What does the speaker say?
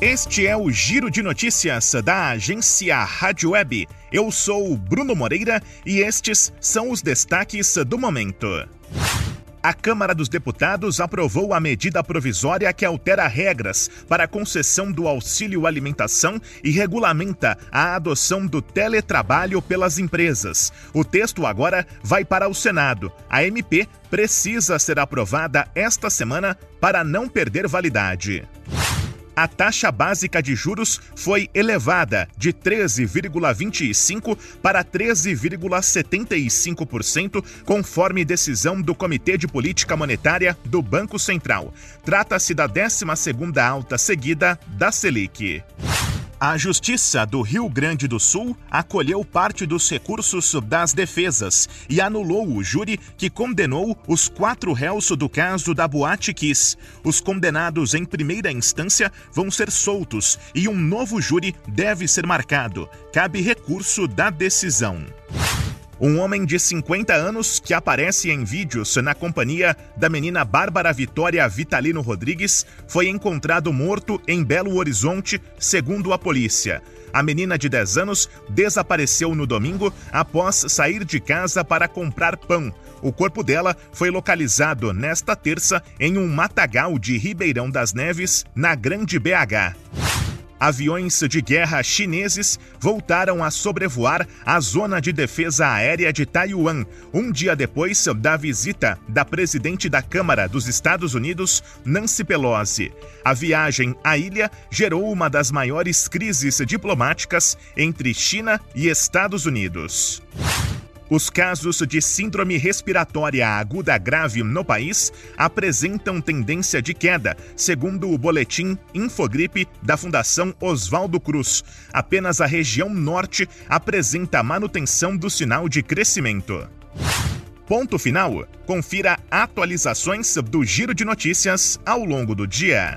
Este é o Giro de Notícias da agência Rádio Web. Eu sou o Bruno Moreira e estes são os destaques do momento. A Câmara dos Deputados aprovou a medida provisória que altera regras para a concessão do auxílio alimentação e regulamenta a adoção do teletrabalho pelas empresas. O texto agora vai para o Senado. A MP precisa ser aprovada esta semana para não perder validade a taxa básica de juros foi elevada de 13,25% para 13,75%, conforme decisão do Comitê de Política Monetária do Banco Central. Trata-se da 12ª alta seguida da Selic. A Justiça do Rio Grande do Sul acolheu parte dos recursos das defesas e anulou o júri que condenou os quatro réus do caso da Boate Kiss. Os condenados em primeira instância vão ser soltos e um novo júri deve ser marcado. Cabe recurso da decisão. Um homem de 50 anos que aparece em vídeos na companhia da menina Bárbara Vitória Vitalino Rodrigues foi encontrado morto em Belo Horizonte, segundo a polícia. A menina de 10 anos desapareceu no domingo após sair de casa para comprar pão. O corpo dela foi localizado nesta terça em um matagal de Ribeirão das Neves, na Grande BH aviões de guerra chineses voltaram a sobrevoar a zona de defesa aérea de Taiwan, um dia depois da visita da presidente da Câmara dos Estados Unidos, Nancy Pelosi. A viagem à ilha gerou uma das maiores crises diplomáticas entre China e Estados Unidos. Os casos de síndrome respiratória aguda grave no país apresentam tendência de queda, segundo o boletim Infogripe da Fundação Oswaldo Cruz. Apenas a região norte apresenta manutenção do sinal de crescimento. Ponto final. Confira atualizações do Giro de Notícias ao longo do dia.